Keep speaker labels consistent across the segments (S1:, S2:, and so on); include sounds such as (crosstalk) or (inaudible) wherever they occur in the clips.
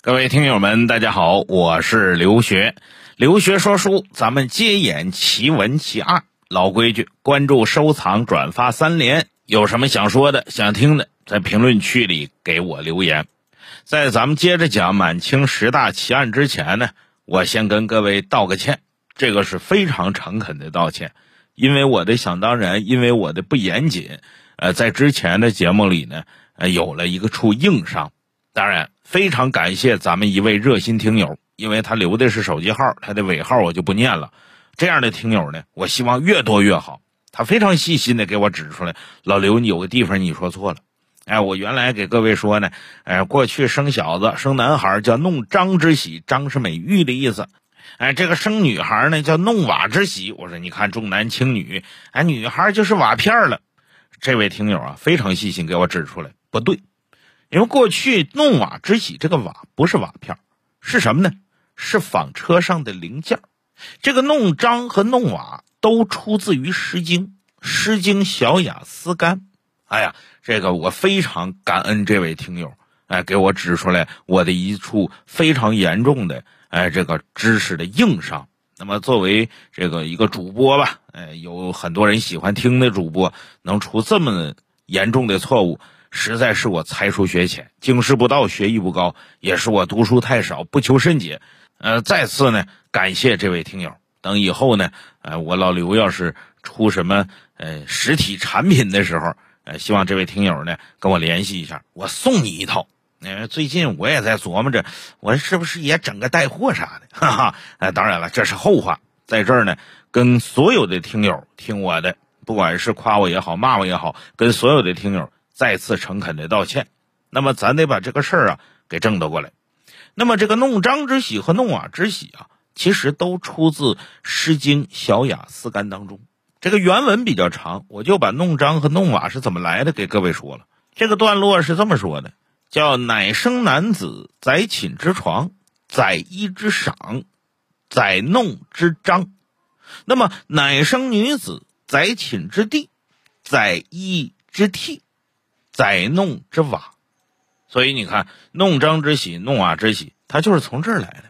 S1: 各位听友们，大家好，我是刘学。刘学说书，咱们接演奇闻奇案。老规矩，关注、收藏、转发三连。有什么想说的、想听的，在评论区里给我留言。在咱们接着讲满清十大奇案之前呢，我先跟各位道个歉，这个是非常诚恳的道歉，因为我的想当然，因为我的不严谨，呃，在之前的节目里呢，呃，有了一个处硬伤。当然，非常感谢咱们一位热心听友，因为他留的是手机号，他的尾号我就不念了。这样的听友呢，我希望越多越好。他非常细心的给我指出来，老刘，你有个地方你说错了。哎，我原来给各位说呢，哎，过去生小子生男孩叫弄璋之喜，璋是美玉的意思。哎，这个生女孩呢叫弄瓦之喜。我说你看重男轻女，哎，女孩就是瓦片了。这位听友啊，非常细心给我指出来，不对。因为过去弄瓦之喜，这个瓦不是瓦片，是什么呢？是纺车上的零件。这个弄璋和弄瓦都出自于《诗经》，《诗经·小雅·思干》。哎呀，这个我非常感恩这位听友，哎，给我指出来我的一处非常严重的哎这个知识的硬伤。那么作为这个一个主播吧，哎，有很多人喜欢听的主播，能出这么严重的错误。实在是我才疏学浅，经识不到，学艺不高，也是我读书太少，不求甚解。呃，再次呢，感谢这位听友。等以后呢，呃，我老刘要是出什么呃实体产品的时候，呃，希望这位听友呢跟我联系一下，我送你一套。呃，最近我也在琢磨着，我是不是也整个带货啥的？哈哈。呃，当然了，这是后话。在这儿呢，跟所有的听友听我的，不管是夸我也好，骂我也好，跟所有的听友。再次诚恳的道歉，那么咱得把这个事儿啊给正得过来。那么这个弄璋之喜和弄瓦之喜啊，其实都出自《诗经·小雅·思干》当中。这个原文比较长，我就把弄璋和弄瓦是怎么来的给各位说了。这个段落是这么说的：叫乃生男子，载寝之床，载衣之裳，载弄之章。那么乃生女子，载寝之地，载衣之屉。载弄之瓦，所以你看，弄璋之喜，弄瓦之喜，它就是从这儿来的。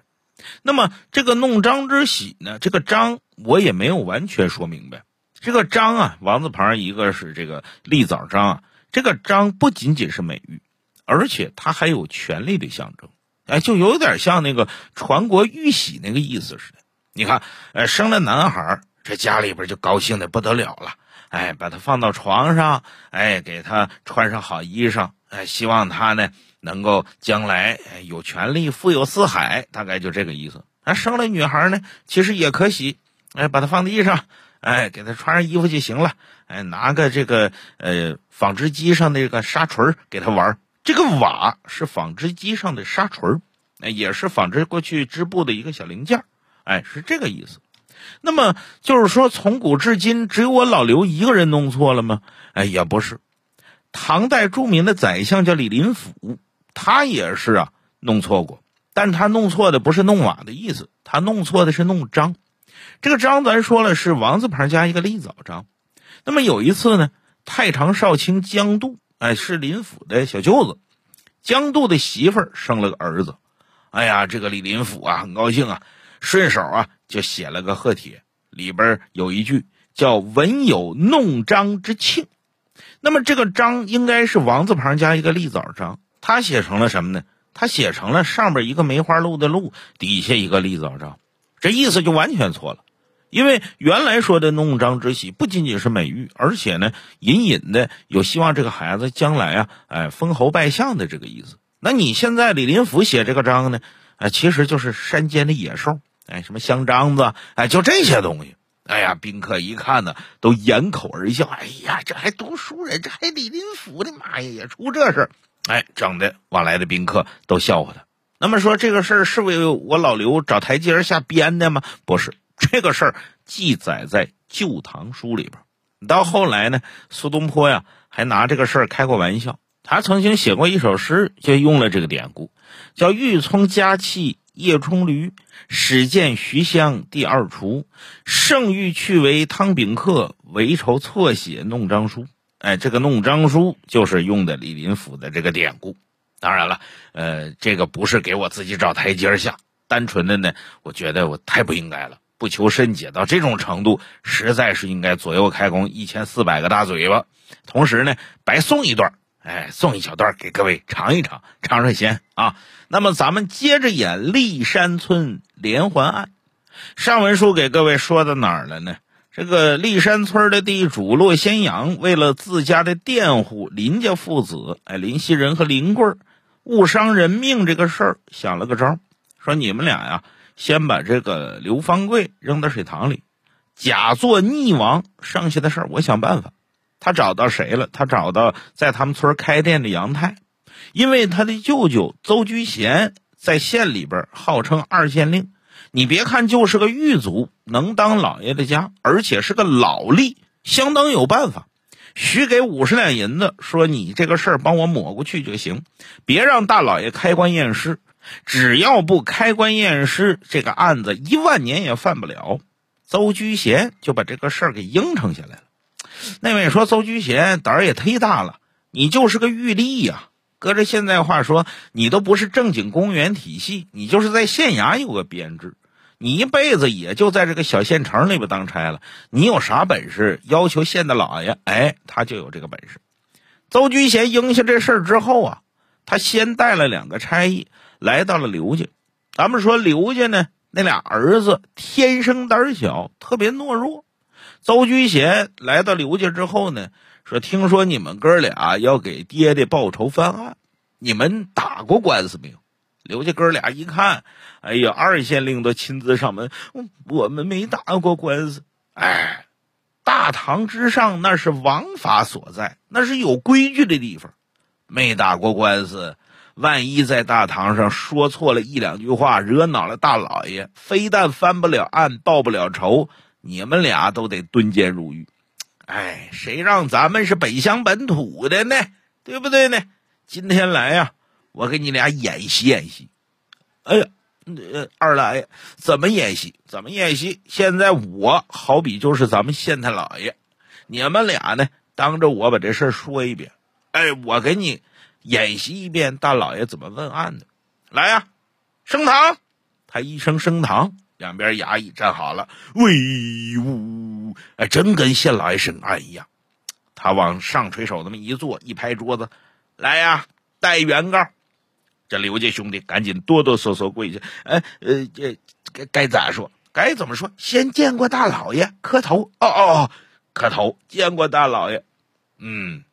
S1: 那么这个弄璋之喜呢？这个璋我也没有完全说明白。这个璋啊，王字旁一个是这个立枣章啊。这个璋不仅仅是美誉，而且它还有权力的象征。哎，就有点像那个传国玉玺那个意思似的。你看，呃，生了男孩，这家里边就高兴的不得了了。哎，把他放到床上，哎，给他穿上好衣裳，哎，希望他呢能够将来有权利、富有四海，大概就这个意思。啊，生了女孩呢，其实也可喜，哎，把她放地上，哎，给她穿上衣服就行了，哎，拿个这个呃纺织机上的这个纱锤给她玩。这个瓦是纺织机上的纱锤，哎，也是纺织过去织布的一个小零件，哎，是这个意思。那么就是说，从古至今，只有我老刘一个人弄错了吗？哎，也不是。唐代著名的宰相叫李林甫，他也是啊弄错过，但他弄错的不是弄瓦的意思，他弄错的是弄章。这个章咱说了是王字旁加一个立枣章。那么有一次呢，太常少卿江度，哎，是林甫的小舅子，江度的媳妇儿生了个儿子。哎呀，这个李林甫啊，很高兴啊。顺手啊，就写了个贺帖，里边有一句叫“文有弄璋之庆”。那么这个“璋”应该是王字旁加一个立枣章，他写成了什么呢？他写成了上边一个梅花鹿的鹿，底下一个立枣章，这意思就完全错了。因为原来说的“弄璋之喜”不仅仅是美誉，而且呢，隐隐的有希望这个孩子将来啊，哎，封侯拜相的这个意思。那你现在李林甫写这个章呢，哎，其实就是山间的野兽。哎，什么香樟子？哎，就这些东西。哎呀，宾客一看呢，都掩口而笑。哎呀，这还读书人，这还李林甫的妈呀，也出这事儿！哎，整的往来的宾客都笑话他。那么说这个事儿是为我老刘找台阶下编的吗？不是，这个事儿记载在《旧唐书》里边。到后来呢，苏东坡呀还拿这个事儿开过玩笑。他曾经写过一首诗，就用了这个典故，叫“欲聪家气”。夜冲驴，始见徐香第二厨，圣欲去为汤秉客，为仇错写弄章书。哎，这个弄章书就是用的李林甫的这个典故。当然了，呃，这个不是给我自己找台阶下，单纯的呢，我觉得我太不应该了，不求甚解到这种程度，实在是应该左右开弓一千四百个大嘴巴，同时呢，白送一段，哎，送一小段给各位尝一尝，尝尝鲜啊。那么咱们接着演立山村连环案，上文书给各位说到哪儿了呢？这个立山村的地主骆先阳，为了自家的佃户林家父子，哎，林熙仁和林贵儿误伤人命这个事儿，想了个招，说你们俩呀，先把这个刘方贵扔到水塘里，假作溺亡，剩下的事儿我想办法。他找到谁了？他找到在他们村开店的杨太。因为他的舅舅邹居贤在县里边号称二县令，你别看就是个狱卒，能当老爷的家，而且是个老吏，相当有办法。许给五十两银子，说你这个事儿帮我抹过去就行，别让大老爷开棺验尸。只要不开棺验尸，这个案子一万年也犯不了。邹居贤就把这个事儿给应承下来了。那位说邹居贤胆儿也忒大了，你就是个狱吏呀。搁着现在话说，你都不是正经公务员体系，你就是在县衙有个编制，你一辈子也就在这个小县城里边当差了。你有啥本事？要求县的老爷，哎，他就有这个本事。邹居贤应下这事儿之后啊，他先带了两个差役来到了刘家。咱们说刘家呢，那俩儿子天生胆小，特别懦弱。邹居贤来到刘家之后呢。说听说你们哥俩要给爹爹报仇翻案，你们打过官司没有？刘家哥俩一看，哎呀，二县令都亲自上门，我们没打过官司。哎，大堂之上那是王法所在，那是有规矩的地方。没打过官司，万一在大堂上说错了一两句话，惹恼了大老爷，非但翻不了案，报不了仇，你们俩都得蹲监入狱。哎，谁让咱们是北乡本土的呢？对不对呢？今天来呀，我给你俩演习演习。哎呀，呃，二老爷怎么演习？怎么演习？现在我好比就是咱们县太老爷，你们俩呢，当着我把这事说一遍。哎，我给你演习一遍大老爷怎么问案的。来呀，升堂！他一声升堂。两边衙役站好了，威武！哎，真跟县老爷审案一样。他往上垂手那么一坐，一拍桌子：“来呀，带原告！”这刘家兄弟赶紧哆哆嗦嗦跪下：“哎，呃，这该该咋说？该怎么说？先见过大老爷，磕头。哦哦哦，磕头，见过大老爷。嗯，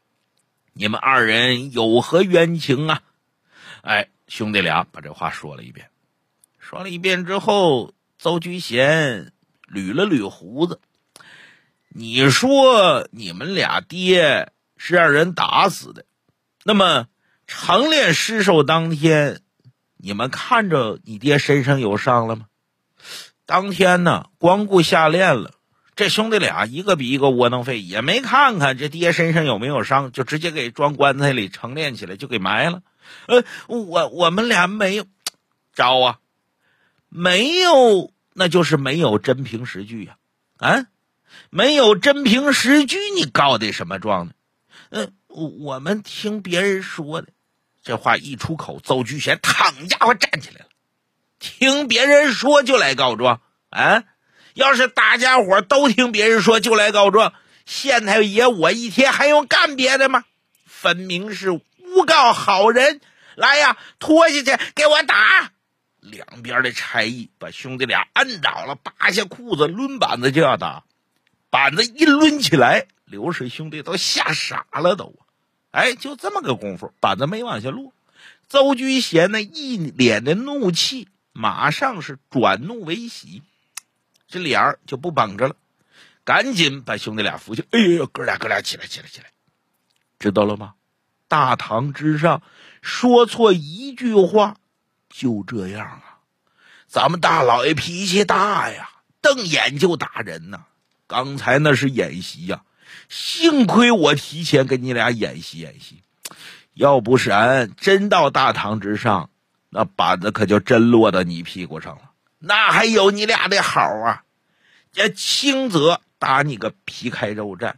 S1: 你们二人有何冤情啊？”哎，兄弟俩把这话说了一遍，说了一遍之后。邹居贤捋了捋胡子，你说你们俩爹是让人打死的，那么成殓尸首当天，你们看着你爹身上有伤了吗？当天呢，光顾下练了，这兄弟俩一个比一个窝囊废，也没看看这爹身上有没有伤，就直接给装棺材里成殓起来，就给埋了。呃，我我们俩没有 (tsk) 招啊，没有。那就是没有真凭实据呀，啊，没有真凭实据，你告的什么状呢？嗯，我们听别人说的。这话一出口，邹居贤躺家伙站起来了。听别人说就来告状啊？要是大家伙都听别人说就来告状，县太爷我一天还用干别的吗？分明是诬告好人。来呀，拖下去给我打！两边的差役把兄弟俩按倒了，扒下裤子抡板子就要打。板子一抡起来，刘氏兄弟都吓傻了都。哎，就这么个功夫，板子没往下落。邹居贤那一脸的怒气，马上是转怒为喜，这脸儿就不绷着了，赶紧把兄弟俩扶起。哎呦呦，哥俩哥俩起来起来起来，知道了吗？大堂之上说错一句话。就这样啊，咱们大老爷脾气大呀，瞪眼就打人呐。刚才那是演习呀，幸亏我提前跟你俩演习演习，要不是俺真到大堂之上，那板子可就真落到你屁股上了。那还有你俩的好啊？这轻则打你个皮开肉绽，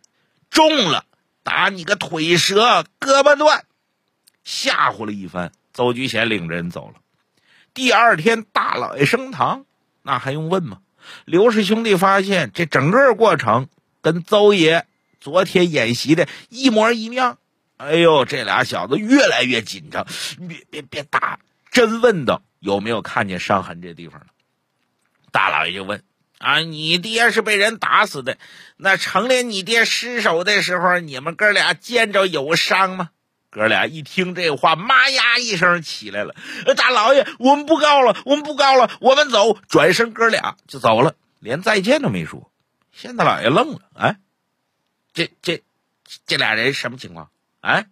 S1: 重了打你个腿折、胳膊断，吓唬了一番。邹居贤领着人走了。第二天大老爷升堂，那还用问吗？刘氏兄弟发现这整个过程跟邹爷昨天演习的一模一样。哎呦，这俩小子越来越紧张，别别别打！真问道有没有看见伤痕这地方了？大老爷就问啊，你爹是被人打死的，那成年你爹失手的时候，你们哥俩见着有伤吗？哥俩一听这话，妈呀一声起来了。大老爷，我们不告了，我们不告了，我们走。转身，哥俩就走了，连再见都没说。县大老爷愣了，哎，这这这俩人什么情况？哎，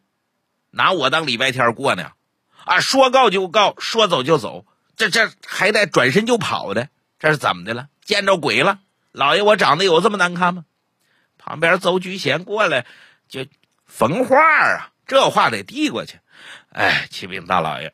S1: 拿我当礼拜天过呢？啊，说告就告，说走就走，这这还带转身就跑的，这是怎么的了？见着鬼了？老爷，我长得有这么难看吗？旁边邹菊贤过来就缝话啊，这话得递过去。哎，启禀大老爷，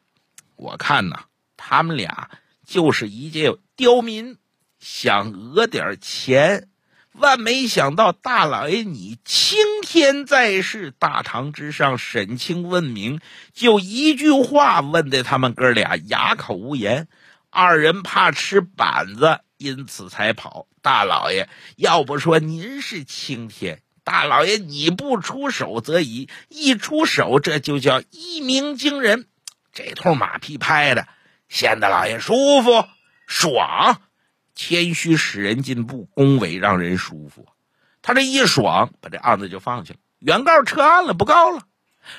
S1: 我看呐，他们俩就是一介刁民，想讹点钱。万没想到，大老爷你青天在世，大堂之上审清问明，就一句话问的他们哥俩哑口无言。二人怕吃板子，因此才跑。大老爷，要不说您是青天，大老爷你不出手则已，一出手这就叫一鸣惊人。这通马屁拍的，显得老爷舒服爽。谦虚使人进步，恭维让人舒服。他这一爽，把这案子就放下了，原告撤案了，不告了。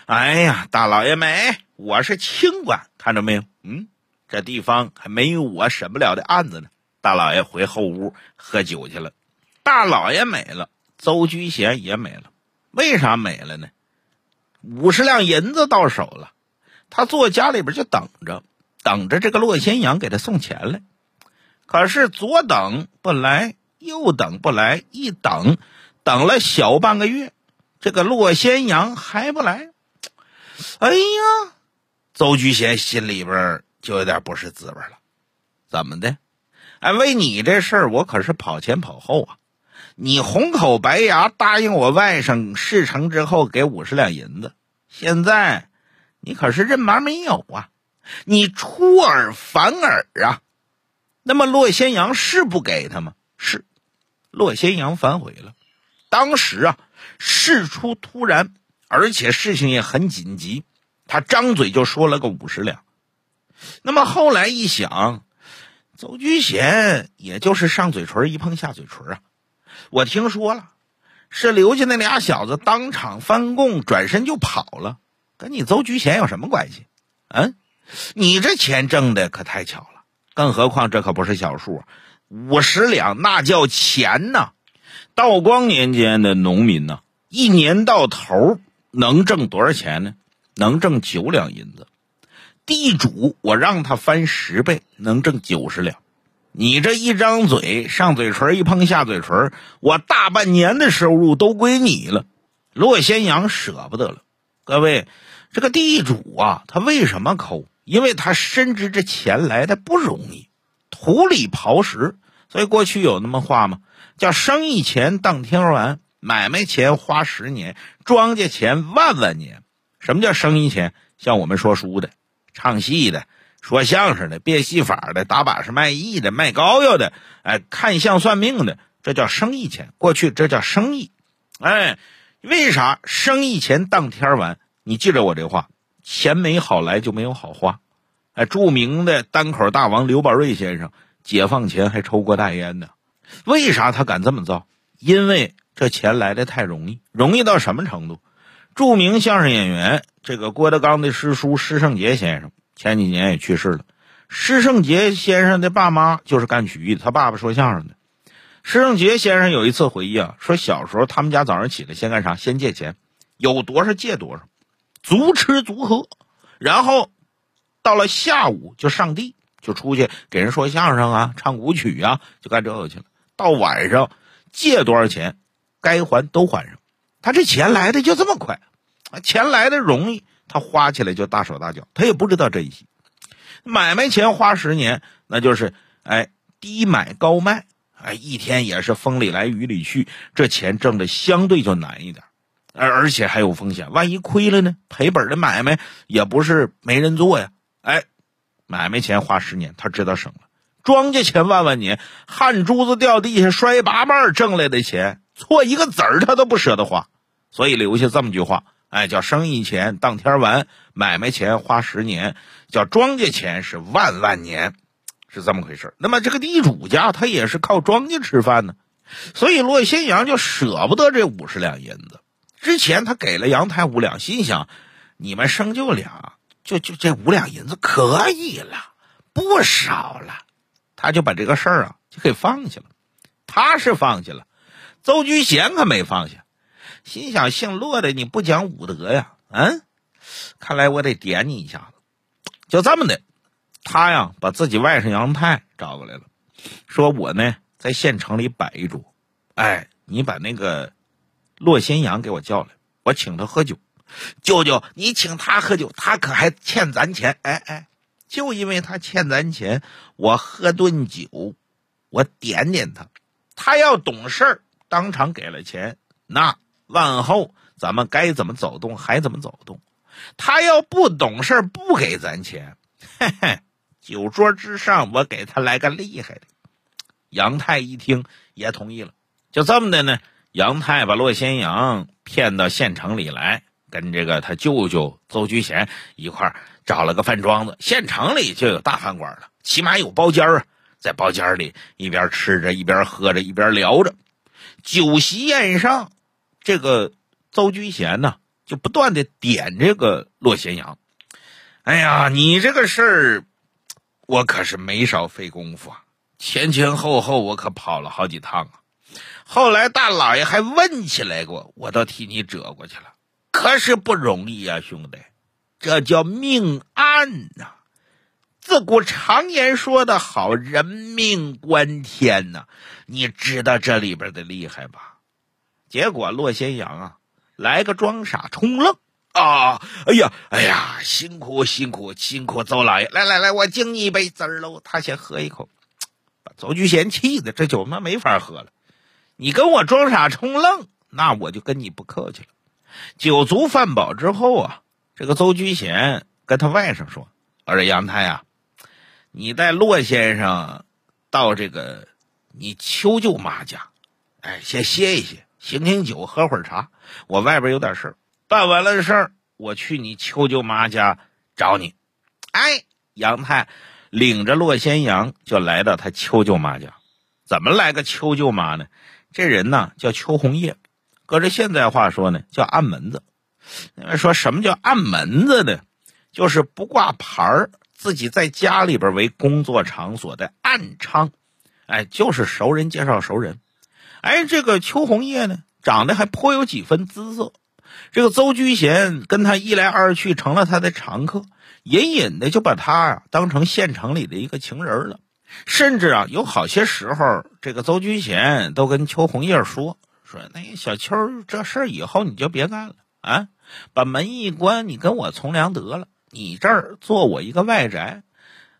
S1: 哎呀，大老爷美，我是清官，看着没有？嗯，这地方还没有我审不了的案子呢。大老爷回后屋喝酒去了。大老爷美了，邹居贤也没了。为啥没了呢？五十两银子到手了，他坐家里边就等着，等着这个骆先阳给他送钱来。可是左等不来，右等不来，一等等了小半个月，这个骆先阳还不来。哎呀，邹居贤心里边就有点不是滋味了。怎么的？哎，为你这事儿，我可是跑前跑后啊！你红口白牙答应我外甥事成之后给五十两银子，现在你可是认麻没有啊？你出尔反尔啊！那么骆先阳是不给他吗？是，骆先阳反悔了。当时啊，事出突然，而且事情也很紧急，他张嘴就说了个五十两。那么后来一想，邹居贤也就是上嘴唇一碰下嘴唇啊。我听说了，是刘家那俩小子当场翻供，转身就跑了，跟你邹居贤有什么关系？嗯，你这钱挣的可太巧了。更何况这可不是小数，五十两那叫钱呐！道光年间的农民呢，一年到头能挣多少钱呢？能挣九两银子。地主我让他翻十倍，能挣九十两。你这一张嘴，上嘴唇一碰下嘴唇，我大半年的收入都归你了。骆先阳舍不得了。各位，这个地主啊，他为什么抠？因为他深知这钱来的不容易，土里刨食，所以过去有那么话吗？叫生意钱当天完，买卖钱花十年，庄稼钱万万年。什么叫生意钱？像我们说书的、唱戏的、说相声的、变戏法的、打把式卖艺的、卖膏药的，哎，看相算命的，这叫生意钱。过去这叫生意，哎，为啥生意钱当天完？你记着我这话。钱没好来就没有好花，哎，著名的单口大王刘宝瑞先生解放前还抽过大烟呢。为啥他敢这么造？因为这钱来的太容易，容易到什么程度？著名相声演员这个郭德纲的师叔施圣杰先生前几年也去世了。施圣杰先生的爸妈就是干曲艺的，他爸爸说相声的。施圣杰先生有一次回忆啊，说小时候他们家早上起来先干啥？先借钱，有多少借多少。足吃足喝，然后到了下午就上地，就出去给人说相声啊，唱古曲啊，就干这个去了。到晚上借多少钱，该还都还上。他这钱来的就这么快，钱来的容易，他花起来就大手大脚，他也不知道珍惜。买卖钱花十年，那就是哎低买高卖，哎一天也是风里来雨里去，这钱挣的相对就难一点。而而且还有风险，万一亏了呢？赔本的买卖也不是没人做呀。哎，买卖钱花十年，他知道省了；庄稼钱万万年，汗珠子掉地下摔八瓣挣来的钱，错一个子儿他都不舍得花。所以留下这么句话：哎，叫生意钱当天完，买卖钱花十年，叫庄稼钱是万万年，是这么回事那么这个地主家他也是靠庄稼吃饭呢，所以骆新阳就舍不得这五十两银子。之前他给了杨太五两，心想。你们生就俩，就就这五两银子可以了，不少了，他就把这个事儿啊就给放下了。他是放下了，邹居贤可没放下，心想姓骆的你不讲武德呀？嗯，看来我得点你一下子。就这么的，他呀把自己外甥杨泰找过来了，说我呢在县城里摆一桌，哎，你把那个骆新阳给我叫来，我请他喝酒。舅舅，你请他喝酒，他可还欠咱钱。哎哎，就因为他欠咱钱，我喝顿酒，我点点他，他要懂事，当场给了钱，那往后咱们该怎么走动还怎么走动。他要不懂事，不给咱钱，嘿嘿，酒桌之上我给他来个厉害的。杨太一听也同意了，就这么的呢。杨太把骆先阳骗到县城里来。跟这个他舅舅邹居贤一块找了个饭庄子，县城里就有大饭馆了，起码有包间啊。在包间里一边吃着，一边喝着，一边聊着。酒席宴上，这个邹居贤呢，就不断的点这个骆咸阳。哎呀，你这个事儿，我可是没少费功夫啊，前前后后我可跑了好几趟啊。后来大老爷还问起来过，我都替你折过去了。可是不容易呀，兄弟，这叫命案呐！自古常言说的好，人命关天呐！你知道这里边的厉害吧？结果骆先阳啊，来个装傻充愣啊！哎呀，哎呀，辛苦辛苦辛苦，邹老爷，来来来，我敬你一杯，滋儿喽！他先喝一口，把邹居贤气的，这酒他妈没法喝了。你跟我装傻充愣，那我就跟你不客气了。酒足饭饱之后啊，这个邹居贤跟他外甥说：“我说杨太啊，你带骆先生到这个你邱舅妈家，哎，先歇一歇，醒醒酒，喝会儿茶。我外边有点事儿，办完了事儿，我去你秋舅妈家找你。”哎，杨太领着骆先阳就来到他秋舅妈家。怎么来个秋舅妈呢？这人呢叫邱红叶。搁这现在话说呢，叫暗门子。说什么叫暗门子呢？就是不挂牌儿，自己在家里边为工作场所的暗娼。哎，就是熟人介绍熟人。哎，这个邱红叶呢，长得还颇有几分姿色。这个邹居贤跟他一来二去，成了他的常客，隐隐的就把他啊当成县城里的一个情人了。甚至啊，有好些时候，这个邹居贤都跟邱红叶说。说那小秋，这事儿以后你就别干了啊！把门一关，你跟我从良得了。你这儿做我一个外宅，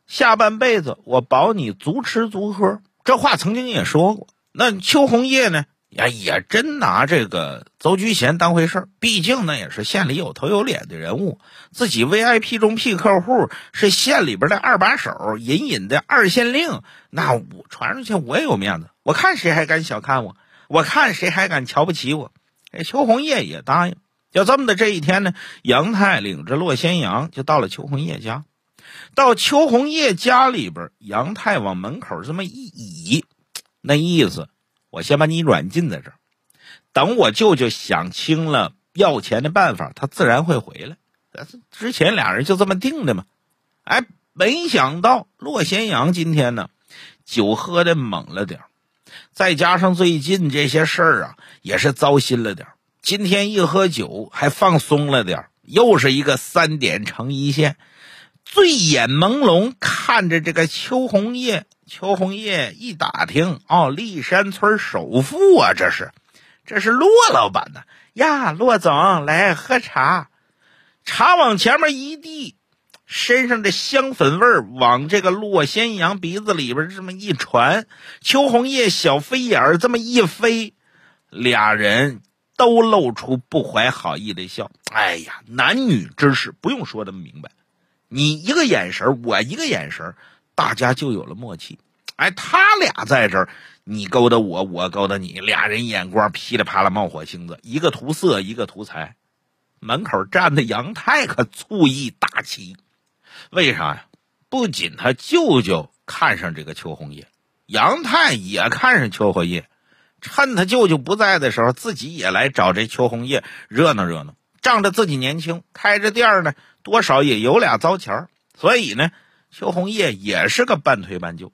S1: 下半辈子我保你足吃足喝。这话曾经也说过。那邱红叶呢？呀，也真拿这个邹居贤当回事儿。毕竟那也是县里有头有脸的人物，自己 VIP 中 P 客户是县里边的二把手，隐隐的二县令。那我传出去，我也有面子。我看谁还敢小看我？我看谁还敢瞧不起我？哎，邱红叶也答应。就这么的这一天呢，杨太领着骆先阳就到了邱红叶家。到邱红叶家里边，杨太往门口这么一倚，那意思，我先把你软禁在这儿，等我舅舅想清了要钱的办法，他自然会回来。之前俩人就这么定的嘛。哎，没想到骆咸阳今天呢，酒喝的猛了点再加上最近这些事儿啊，也是糟心了点今天一喝酒还放松了点又是一个三点成一线，醉眼朦胧看着这个邱红叶。邱红叶一打听，哦，立山村首富啊，这是，这是骆老板呢呀，骆总来喝茶，茶往前面一递。身上的香粉味儿往这个骆先阳鼻子里边这么一传，邱红叶小飞眼儿这么一飞，俩人都露出不怀好意的笑。哎呀，男女之事不用说的明白，你一个眼神，我一个眼神，大家就有了默契。哎，他俩在这儿，你勾搭我，我勾搭你，俩人眼光噼里啪啦冒火星子，一个图色，一个图财。门口站的杨太可醋意大起，为啥呀？不仅他舅舅看上这个邱红叶，杨太也看上邱红叶，趁他舅舅不在的时候，自己也来找这邱红叶热闹热闹。仗着自己年轻，开着店呢，多少也有俩糟钱所以呢，邱红叶也是个半推半就。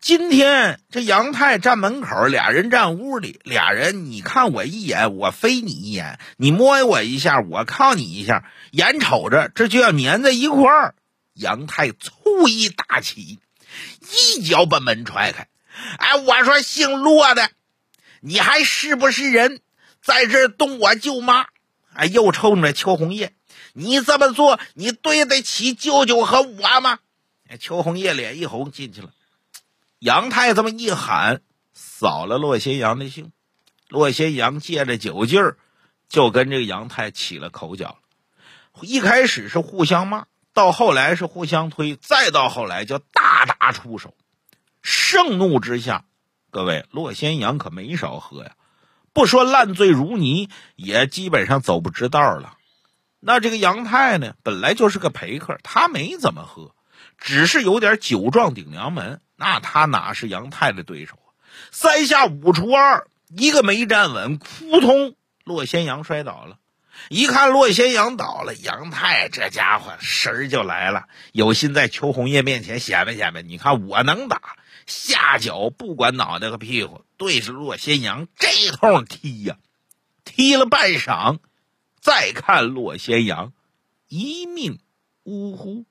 S1: 今天这杨太站门口，俩人站屋里，俩人你看我一眼，我飞你一眼；你摸我一下，我靠你一下，眼瞅着这就要粘在一块儿。杨太醋意大起，一脚把门踹开。哎，我说姓骆的，你还是不是人，在这动我舅妈？哎，又冲着邱红叶，你这么做，你对得起舅舅和我吗？哎，邱红叶脸一红，进去了。杨太这么一喊，扫了骆仙阳的兴。骆仙阳借着酒劲儿，就跟这个杨太起了口角。一开始是互相骂。到后来是互相推，再到后来就大打出手。盛怒之下，各位洛仙阳可没少喝呀，不说烂醉如泥，也基本上走不直道了。那这个杨太呢，本来就是个陪客，他没怎么喝，只是有点酒壮顶梁门。那他哪是杨太的对手啊？三下五除二，一个没站稳，扑通，洛仙阳摔倒了。一看洛仙阳倒了，杨太这家伙神儿就来了，有心在邱红叶面前显摆显摆。你看我能打，下脚不管脑袋和屁股，对着洛仙阳这通踢呀，踢了半晌，再看洛仙阳一命呜呼。